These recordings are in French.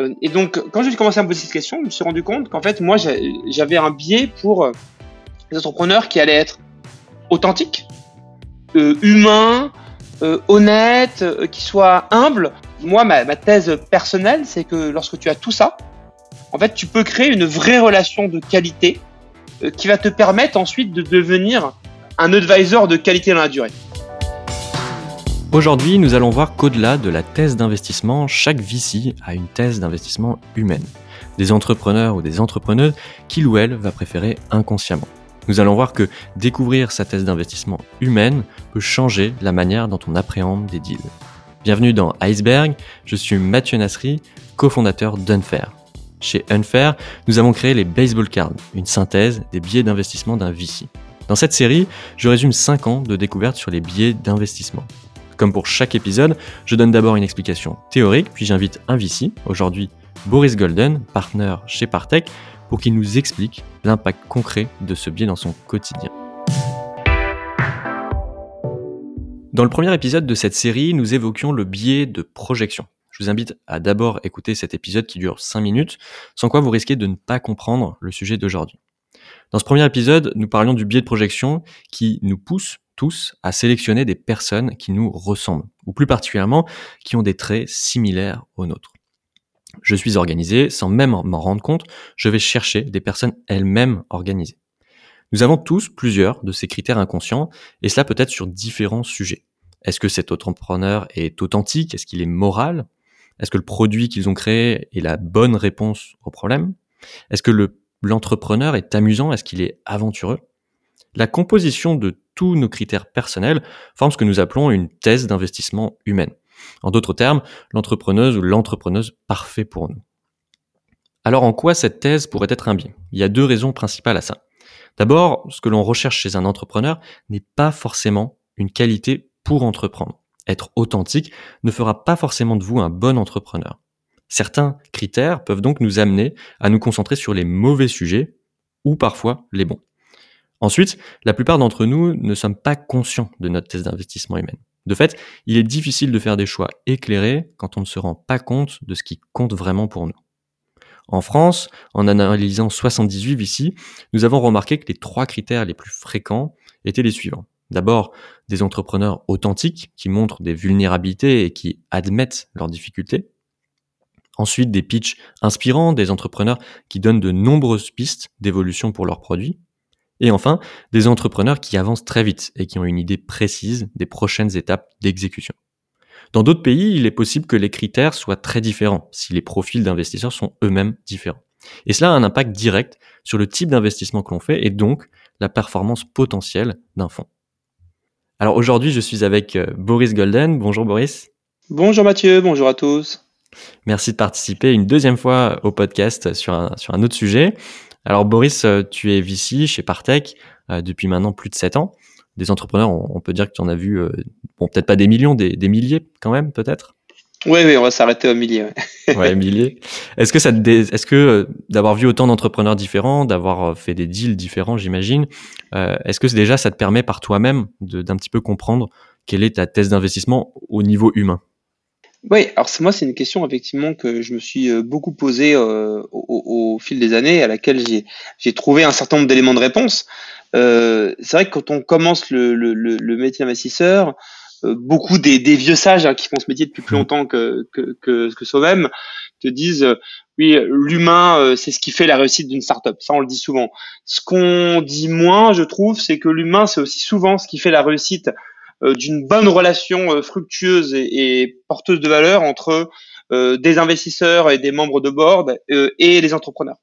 Euh, et donc, quand j'ai commencé à me poser cette question, je me suis rendu compte qu'en fait, moi, j'avais un biais pour euh, les entrepreneurs qui allaient être authentiques, euh, humains, honnêtes, qui soient humbles. Moi, ma, ma thèse personnelle, c'est que lorsque tu as tout ça, en fait, tu peux créer une vraie relation de qualité qui va te permettre ensuite de devenir un advisor de qualité dans la durée. Aujourd'hui, nous allons voir qu'au-delà de la thèse d'investissement, chaque VC a une thèse d'investissement humaine. Des entrepreneurs ou des entrepreneuses qu'il ou elle va préférer inconsciemment. Nous allons voir que découvrir sa thèse d'investissement humaine peut changer la manière dont on appréhende des deals. Bienvenue dans Iceberg, je suis Mathieu Nasri, cofondateur d'Unfair. Chez Unfair, nous avons créé les Baseball Cards, une synthèse des billets d'investissement d'un VC. Dans cette série, je résume 5 ans de découvertes sur les billets d'investissement. Comme pour chaque épisode, je donne d'abord une explication théorique, puis j'invite un VC, aujourd'hui Boris Golden, partenaire chez Partech, pour qu'il nous explique l'impact concret de ce biais dans son quotidien. Dans le premier épisode de cette série, nous évoquions le biais de projection. Je vous invite à d'abord écouter cet épisode qui dure 5 minutes, sans quoi vous risquez de ne pas comprendre le sujet d'aujourd'hui. Dans ce premier épisode, nous parlions du biais de projection qui nous pousse à sélectionner des personnes qui nous ressemblent, ou plus particulièrement qui ont des traits similaires aux nôtres. Je suis organisé, sans même m'en rendre compte, je vais chercher des personnes elles-mêmes organisées. Nous avons tous plusieurs de ces critères inconscients, et cela peut être sur différents sujets. Est-ce que cet entrepreneur est authentique? Est-ce qu'il est moral? Est-ce que le produit qu'ils ont créé est la bonne réponse au problème? Est-ce que l'entrepreneur est amusant? Est-ce qu'il est aventureux? La composition de tous nos critères personnels forment ce que nous appelons une thèse d'investissement humaine. En d'autres termes, l'entrepreneuse ou l'entrepreneuse parfait pour nous. Alors en quoi cette thèse pourrait être un biais Il y a deux raisons principales à ça. D'abord, ce que l'on recherche chez un entrepreneur n'est pas forcément une qualité pour entreprendre. Être authentique ne fera pas forcément de vous un bon entrepreneur. Certains critères peuvent donc nous amener à nous concentrer sur les mauvais sujets ou parfois les bons. Ensuite, la plupart d'entre nous ne sommes pas conscients de notre thèse d'investissement humaine. De fait, il est difficile de faire des choix éclairés quand on ne se rend pas compte de ce qui compte vraiment pour nous. En France, en analysant 78 ici, nous avons remarqué que les trois critères les plus fréquents étaient les suivants. D'abord, des entrepreneurs authentiques qui montrent des vulnérabilités et qui admettent leurs difficultés. Ensuite, des pitchs inspirants, des entrepreneurs qui donnent de nombreuses pistes d'évolution pour leurs produits. Et enfin, des entrepreneurs qui avancent très vite et qui ont une idée précise des prochaines étapes d'exécution. Dans d'autres pays, il est possible que les critères soient très différents si les profils d'investisseurs sont eux-mêmes différents. Et cela a un impact direct sur le type d'investissement que l'on fait et donc la performance potentielle d'un fonds. Alors aujourd'hui, je suis avec euh, Boris Golden. Bonjour Boris. Bonjour Mathieu, bonjour à tous. Merci de participer une deuxième fois au podcast sur un, sur un autre sujet. Alors Boris, euh, tu es VC chez Partech euh, depuis maintenant plus de 7 ans. Des entrepreneurs, on, peut dire que tu en as vu, euh, bon peut-être pas des millions, des, milliers quand même peut-être? Oui, oui, on va s'arrêter au millier. Ouais, ouais milliers. Est-ce que ça, est-ce que d'avoir vu autant d'entrepreneurs différents, d'avoir fait des deals différents, j'imagine, est-ce que déjà ça te permet par toi-même d'un petit peu comprendre quelle est ta thèse d'investissement au niveau humain? Oui, alors c'est moi, c'est une question effectivement que je me suis euh, beaucoup posée euh, au, au, fil des années, à laquelle j'ai trouvé un certain nombre d'éléments de réponse. Euh, c'est vrai que quand on commence le, le, le métier d'investisseur, euh, beaucoup des, des, vieux sages hein, qui font ce métier depuis plus mmh. longtemps que, que, que, que soi-même te disent oui, l'humain, c'est ce qui fait la réussite d'une startup. Ça, on le dit souvent. Ce qu'on dit moins, je trouve, c'est que l'humain, c'est aussi souvent ce qui fait la réussite euh, d'une bonne relation euh, fructueuse et, porteuse de valeur entre euh, des investisseurs et des membres de board et les entrepreneurs.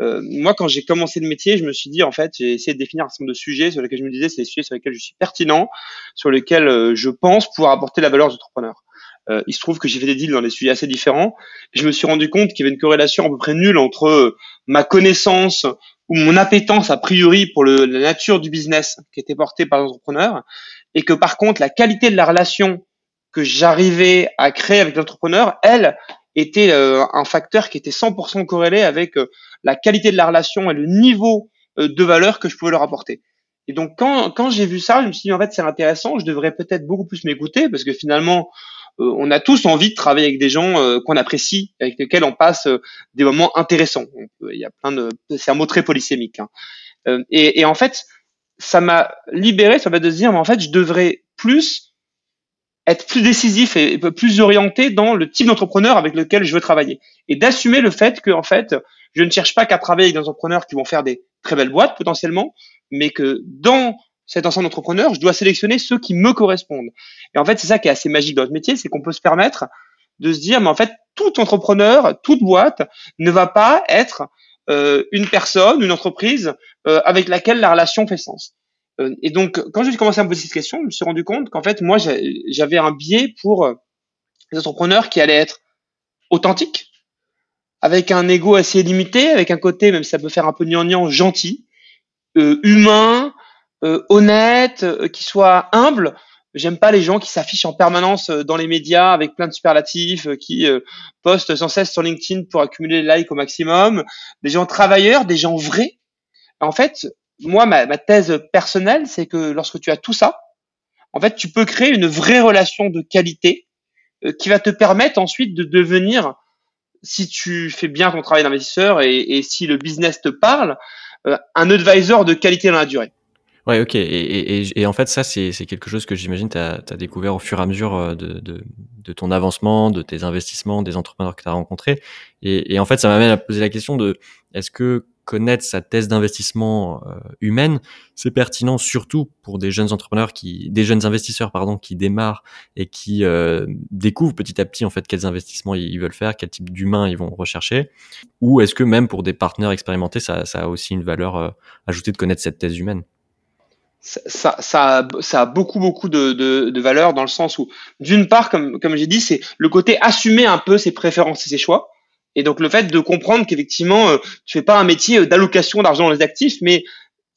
Euh, moi, quand j'ai commencé le métier, je me suis dit, en fait, j'ai essayé de définir un certain nombre de sujets sur lesquels je me disais, c'est les sujets sur lesquels je suis pertinent, sur lesquels je pense pouvoir apporter la valeur aux entrepreneurs. Euh, il se trouve que j'ai fait des deals dans des sujets assez différents. Je me suis rendu compte qu'il y avait une corrélation à peu près nulle entre ma connaissance ou mon appétence a priori pour le, la nature du business qui était portée par l'entrepreneur et que par contre la qualité de la relation que j'arrivais à créer avec l'entrepreneur, elle, était euh, un facteur qui était 100% corrélé avec euh, la qualité de la relation et le niveau euh, de valeur que je pouvais leur apporter. Et donc quand, quand j'ai vu ça, je me suis dit en fait c'est intéressant, je devrais peut-être beaucoup plus m'écouter parce que finalement on a tous envie de travailler avec des gens qu'on apprécie, avec lesquels on passe des moments intéressants. Il y a plein de, c'est un mot très polysémique. Hein. Et, et, en fait, ça m'a libéré, ça va de se dire, mais en fait, je devrais plus être plus décisif et plus orienté dans le type d'entrepreneur avec lequel je veux travailler. Et d'assumer le fait que en fait je ne cherche pas qu'à travailler avec des entrepreneurs qui vont faire des très belles boîtes potentiellement mais que dans cet ensemble d'entrepreneurs je dois sélectionner ceux qui me correspondent. Et en fait c'est ça qui est assez magique dans notre métier c'est qu'on peut se permettre de se dire mais en fait tout entrepreneur toute boîte ne va pas être une personne une entreprise euh, avec laquelle la relation fait sens euh, et donc, quand j'ai commencé à me poser cette question, je me suis rendu compte qu'en fait, moi, j'avais un biais pour euh, les entrepreneurs qui allaient être authentiques, avec un ego assez limité, avec un côté, même si ça peut faire un peu gnangnan, gentil, euh, humain, honnête, qui soit humble. J'aime pas les gens qui s'affichent en permanence dans les médias avec plein de superlatifs, qui postent sans cesse sur LinkedIn pour accumuler les likes au maximum. Des gens travailleurs, des gens vrais. En fait, moi, ma, thèse personnelle, c'est que lorsque tu as tout ça, en fait, tu peux créer une vraie relation de qualité euh, qui va te permettre ensuite de devenir, si tu fais bien ton travail d'investisseur et, si le business te parle, euh, un advisor de qualité dans la durée. Ouais, ok. Et, en fait, ça, c'est quelque chose que j'imagine tu as, découvert au fur et à mesure euh, de, ton avancement, de tes investissements, des entrepreneurs que tu as rencontrés. Et, en fait, ça m'amène à poser la question de est-ce que connaître sa thèse d'investissement euh, humaine, c'est pertinent surtout pour des jeunes entrepreneurs qui, des jeunes investisseurs pardon, qui démarrent et qui euh, découvrent petit à petit en fait quels investissements ils veulent faire, quel type d'humain ils vont rechercher, ou est-ce que même pour des partenaires expérimentés, ça, a aussi une valeur ajoutée de connaître cette thèse humaine? Ça, ça, ça, a beaucoup beaucoup de, de, de valeur dans le sens où, d'une part, comme, comme j'ai dit, c'est le côté assumer un peu ses préférences et ses choix. Et donc le fait de comprendre qu'effectivement, euh, tu fais pas un métier euh, d'allocation d'argent dans les actifs, mais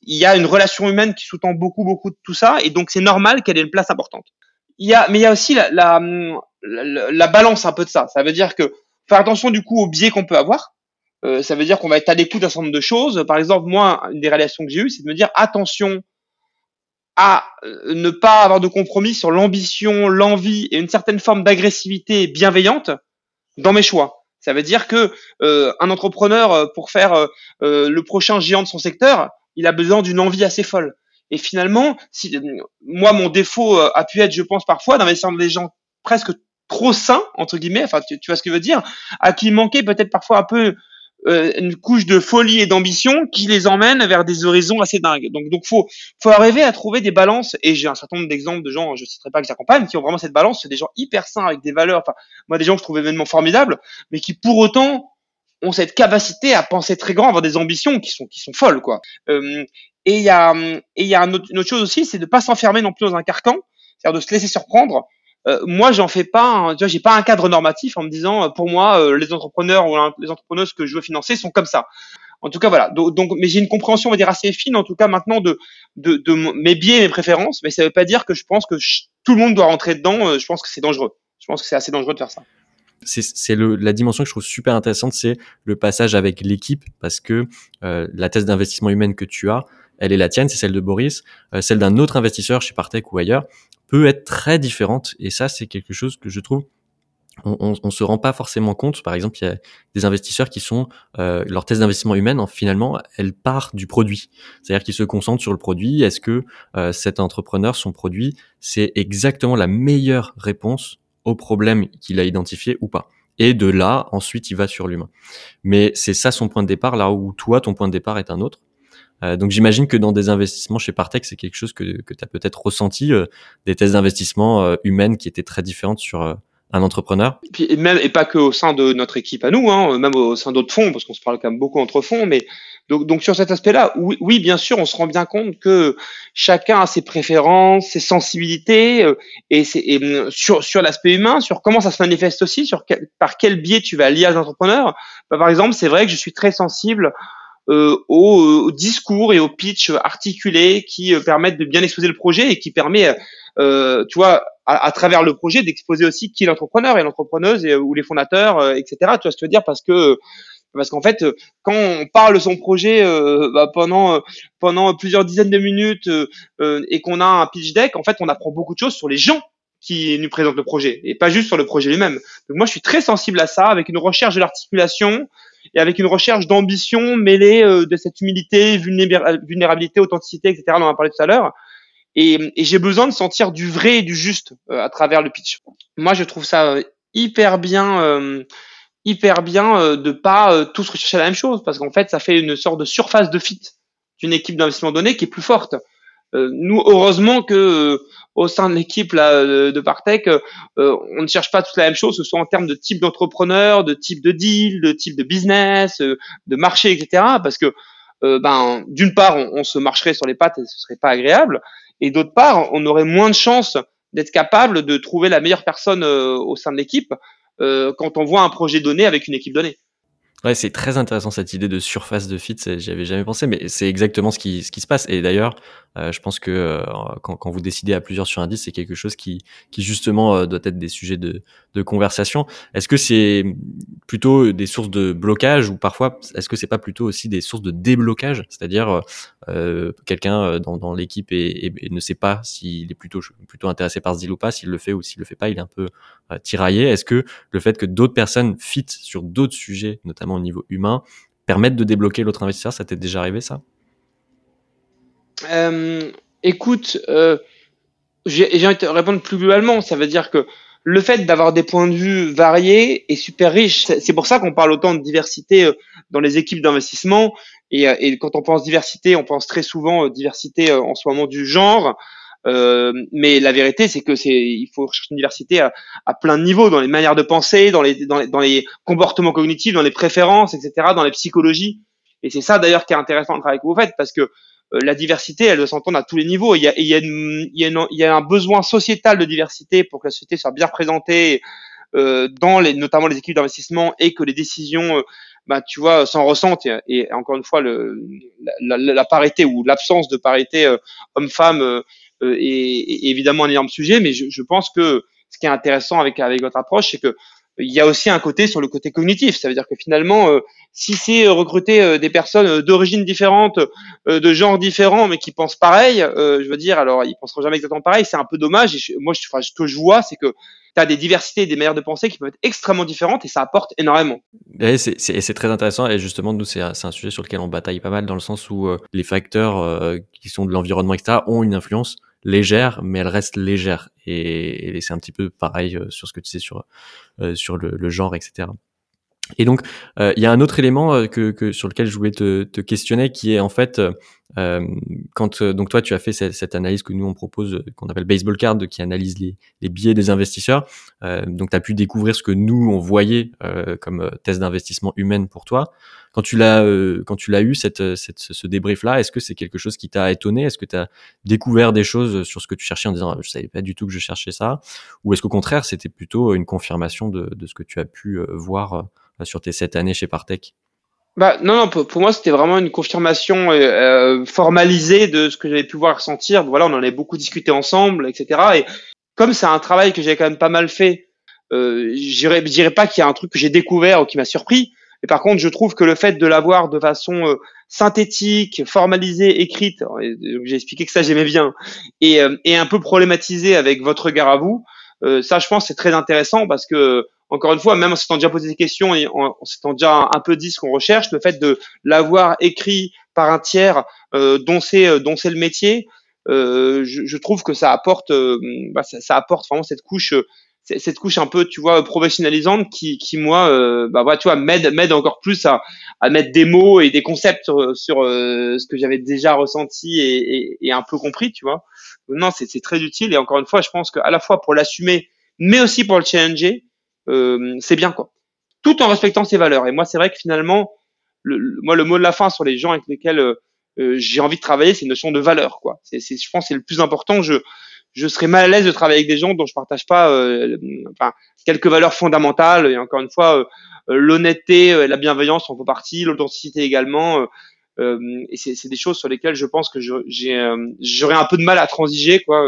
il y a une relation humaine qui sous-tend beaucoup, beaucoup de tout ça, et donc c'est normal qu'elle ait une place importante. Il y a, mais il y a aussi la, la, la, balance un peu de ça. Ça veut dire que faire attention du coup au biais qu'on peut avoir. Euh, ça veut dire qu'on va être à l'écoute d'un certain nombre de choses. Par exemple, moi, une des réalisations que j'ai eues, c'est de me dire attention à euh, ne pas avoir de compromis sur l'ambition, l'envie et une certaine forme d'agressivité bienveillante dans mes choix. Ça veut dire que euh, un entrepreneur, euh, pour faire euh, le prochain géant de son secteur, il a besoin d'une envie assez folle. Et finalement, si, moi, mon défaut a pu être, je pense parfois, d'investir dans des gens presque trop sains, entre guillemets, enfin, tu, tu vois ce que je veux dire, à qui manquait peut-être parfois un peu euh, une couche de folie et d'ambition qui les emmène vers des horizons assez dingues. Donc, donc faut, faut arriver à trouver des balances. Et j'ai un certain nombre d'exemples de gens, je citerai pas que j'accompagne, qui ont vraiment cette balance. C'est des gens hyper sains avec des valeurs. Enfin, moi, des gens que je trouve évidemment formidables, mais qui pour autant ont cette capacité à penser très grand, avoir des ambitions qui sont qui sont folles, quoi. Euh, et il y a et y a une autre, chose aussi, c'est de pas s'enfermer non plus dans un carcan, c'est-à-dire de se laisser surprendre euh, moi, j'en fais pas. tu vois, j'ai pas un cadre normatif en me disant, euh, pour moi, euh, les entrepreneurs ou les entrepreneuses que je veux financer sont comme ça. En tout cas, voilà. Donc, mais j'ai une compréhension, on va dire, assez fine, en tout cas, maintenant, de, de, de mes biais et mes préférences. Mais ça veut pas dire que je pense que tout le monde doit rentrer dedans. Je pense que c'est dangereux. Je pense que c'est assez dangereux de faire ça c'est la dimension que je trouve super intéressante, c'est le passage avec l'équipe, parce que la thèse d'investissement humaine que tu as, elle est la tienne, c'est celle de Boris, celle d'un autre investisseur chez Partech ou ailleurs, peut être très différente. Et ça, c'est quelque chose que je trouve on, on, se rend pas forcément compte. Par exemple, il y a des investisseurs qui sont euh, leur thèse d'investissement humaine, en, finalement, elle part du produit. C'est-à-dire qu'ils se concentrent sur le produit. Est-ce que euh, cet entrepreneur, son produit, c'est exactement la meilleure réponse au problème qu'il a identifié ou pas? Et de là, ensuite, il va sur l'humain. Mais c'est ça son point de départ, là où toi, ton point de départ est un autre. Euh, donc j'imagine que dans des investissements chez Partech, c'est quelque chose que, que tu as peut-être ressenti, euh, des thèses d'investissement euh, humaines qui étaient très différentes sur un entrepreneur. Et, puis, même et pas que au sein de notre équipe à nous, hein, même au sein d'autres fonds, parce qu'on se parle quand même beaucoup entre fonds, mais donc, donc sur cet aspect-là, oui, bien sûr, on se rend bien compte que chacun a ses préférences, ses sensibilités, et, et sur, sur l'aspect humain, sur comment ça se manifeste aussi, sur par quel biais tu vas lier à l'entrepreneur. Bah, par exemple, c'est vrai que je suis très sensible euh, au, discours et au pitch articulé qui euh, permettent de bien exposer le projet et qui permet, euh, tu vois, à, travers le projet d'exposer aussi qui est l'entrepreneur et l'entrepreneuse ou les fondateurs, etc. Tu vois ce que je veux dire? Parce que parce qu'en fait, quand on parle de son projet bah, pendant pendant plusieurs dizaines de minutes et qu'on a un pitch deck, en fait, on apprend beaucoup de choses sur les gens qui nous présente le projet et pas juste sur le projet lui-même. Donc moi, je suis très sensible à ça, avec une recherche de l'articulation et avec une recherche d'ambition mêlée euh, de cette humilité, vulnérabilité, authenticité, etc. On en a parlé tout à l'heure. Et, j'ai besoin de sentir du vrai et du juste euh, à travers le pitch. Moi, je trouve ça euh, hyper bien, hyper bien de pas tous rechercher la même chose, parce qu'en fait, ça fait une sorte de surface de fit d'une équipe d'investissement donné qui est plus forte. Nous, heureusement que au sein de l'équipe de Partech, euh, on ne cherche pas toute la même chose, que ce soit en termes de type d'entrepreneur, de type de deal, de type de business, euh, de marché, etc. Parce que euh, ben d'une part, on, se marcherait sur les pattes et ce serait pas agréable, et d'autre part, on aurait moins de chances d'être capable de trouver la meilleure personne au sein de l'équipe quand on voit un projet donné avec une équipe donnée. Ouais, c'est très intéressant cette idée de surface de fit. J'y avais jamais pensé, mais c'est exactement ce qui, se passe. Et d'ailleurs, euh, je pense que euh, quand, vous décidez à plusieurs sur un 10, c'est quelque chose qui, qui justement euh, doit être des sujets de, de conversation. Est-ce que c'est plutôt des sources de blocage ou parfois est-ce que c'est pas plutôt aussi des sources de déblocage, c'est-à-dire quelqu'un dans, dans l'équipe et, ne sait pas s'il est plutôt plutôt intéressé par ce deal ou pas, s'il le fait ou s'il le fait pas, il est un peu tiraillé. Est-ce que le fait que d'autres personnes fit sur d'autres sujets, notamment au niveau humain, permettent de débloquer l'autre investisseur? Ça t'est déjà arrivé ça? Euh, écoute, euh, j'ai envie de répondre plus globalement. Ça veut dire que le fait d'avoir des points de vue variés est super riche. C'est pour ça qu'on parle autant de diversité euh, dans les équipes d'investissement. Et, euh, et, quand on pense diversité, on pense très souvent diversité en ce moment du genre. Euh, mais la vérité, c'est que c'est, il faut chercher une diversité à, à, plein de niveaux, dans les manières de penser, dans les, dans les, dans les comportements cognitifs, dans les préférences, etc., dans les psychologies. Et c'est ça d'ailleurs qui est intéressant de travailler que vous faites, parce que euh, la diversité, elle doit s'entendre à tous les niveaux. Il y a, il y a, il y a, un besoin sociétal de diversité pour que la société soit bien représentée euh, dans les, notamment les équipes d'investissement et que les décisions, euh, bah, tu vois, s'en ressentent. Et, encore une fois, le, la, la, parité ou l'absence de parité euh, homme-femme euh, est, est, évidemment un énorme sujet. Mais je, je, pense que ce qui est intéressant avec avec votre approche, c'est que il y a aussi un côté sur le côté cognitif. Ça veut dire que finalement, euh, si c'est euh, recruter euh, des personnes d'origine différente, de genre différent, mais qui pensent pareil, je veux dire, alors ils penseront jamais exactement pareil. C'est un peu dommage. Et moi, je, enfin, ce que je vois, c'est que tu as des diversités, des manières de penser qui peuvent être extrêmement différentes et ça apporte énormément. Et c'est très intéressant et justement, nous, c'est un sujet sur lequel on bataille pas mal dans le sens où les facteurs qui sont de l'environnement, etc., ont une influence légère, mais elle reste légère. Et, et c'est un petit peu pareil sur ce que tu sais sur euh, sur le, le, genre, etc. Et donc, euh, il y a un autre élément euh, que, que, sur lequel je voulais te, te questionner, qui est en fait, euh, quand donc toi tu as fait cette, cette, analyse que nous on propose, qu'on appelle baseball card, qui analyse les, les billets des investisseurs. donc, tu as pu découvrir ce que nous on voyait comme test d'investissement humaine pour toi. Quand tu l'as, quand tu l'as eu cette, cette ce débrief là, est-ce que c'est quelque chose qui t'a étonné? Est-ce que tu as découvert des choses sur ce que tu cherchais en disant je savais pas du tout que je cherchais ça, ou est-ce qu'au contraire c'était plutôt une confirmation de, de ce que tu as pu voir sur tes sept années chez Partech? Bah, non, non, pour, moi, c'était vraiment une confirmation euh, euh, formalisée de ce que j'avais pu voir ressentir. Voilà, on en avait beaucoup discuté ensemble, etc. Et comme c'est un travail que j'ai quand même pas mal fait, euh, je dirais pas qu'il y a un truc que j'ai découvert ou qui m'a surpris. Mais par contre, je trouve que le fait de l'avoir de façon euh, synthétique, formalisée, écrite, j'ai expliqué que ça j'aimais bien, et, et un peu problématisé avec votre regard à vous, ça, je pense, c'est très intéressant parce que encore une fois, même en s'étant déjà posé des questions et en, s'étant déjà un peu dit ce qu'on recherche, le fait de l'avoir écrit par un tiers euh, dont c'est euh, dont c'est le métier, euh, je, je, trouve que ça apporte euh, bah, ça, apporte vraiment cette couche cette couche un peu tu vois professionnalisante qui qui moi euh, bah voilà tu vois m'aide m'aide encore plus à, à mettre des mots et des concepts sur, sur ce que j'avais déjà ressenti et, et, et, un peu compris tu vois. Non c'est très utile et encore une fois je pense qu'à la fois pour l'assumer mais aussi pour le challenger euh, c'est bien quoi. Tout en respectant ses valeurs. Et moi, c'est vrai que finalement, le, moi, le mot de la fin sur les gens avec lesquels euh, euh, j'ai envie de travailler, c'est une notion de valeur quoi. C'est, je pense, c'est le plus important. Je je serais mal à l'aise de travailler avec des gens dont je partage pas enfin, quelques valeurs fondamentales. Et encore une fois, l'honnêteté, la bienveillance en font partie, l'authenticité également. et c'est, c'est des choses sur lesquelles je pense que j'ai, j'aurais un peu de mal à transiger quoi,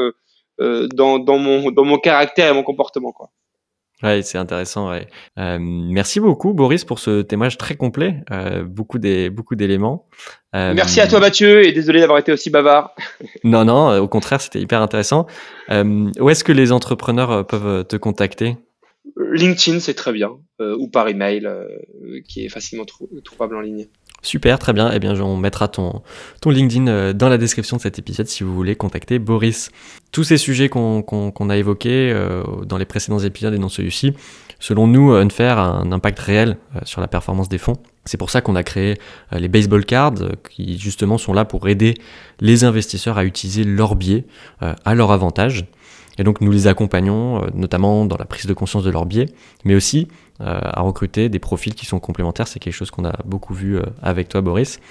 dans, dans, mon, dans mon caractère et mon comportement. Quoi. Ouais, c'est intéressant. Ouais. Euh, merci beaucoup, Boris, pour ce témoignage très complet, euh, beaucoup des beaucoup d'éléments. Euh, merci à toi, Mathieu, et désolé d'avoir été aussi bavard. non, non, au contraire, c'était hyper intéressant. où est-ce que les entrepreneurs peuvent te contacter? LinkedIn, c'est très bien, ou par email, qui est facilement trouvable en ligne. Super, très bien. Eh bien, on mettra ton, LinkedIn euh, dans la description de cet épisode si vous voulez contacter Boris. Tous ces sujets qu'on a évoqués euh, dans les précédents épisodes et dans celui-ci, selon nous, Unfair a un impact réel euh, sur la performance des fonds. C'est pour ça qu'on a créé les baseball cards qui justement sont là pour aider les investisseurs à utiliser leur biais à leur avantage. Et donc nous les accompagnons notamment dans la prise de conscience de leur biais, mais aussi euh, à recruter des profils qui sont complémentaires. C'est quelque chose qu'on a beaucoup vu euh, avec toi, Boris.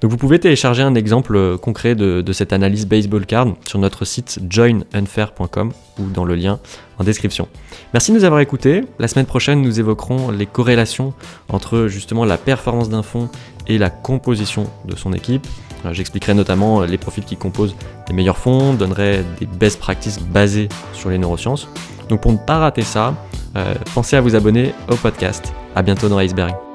Donc vous pouvez télécharger un exemple euh, concret de, de, cette analyse baseball card sur notre site joinunfair.com ou dans le lien en description. Merci de nous avoir écoutés. La semaine prochaine, nous évoquerons les corrélations entre justement la performance d'un fonds et la composition de son équipe. J'expliquerai notamment les profils qui composent les meilleurs fonds, donnerai des best practices basées sur les neurosciences. Donc pour ne pas rater ça, euh, pensez à vous abonner au podcast. À bientôt dans Iceberg.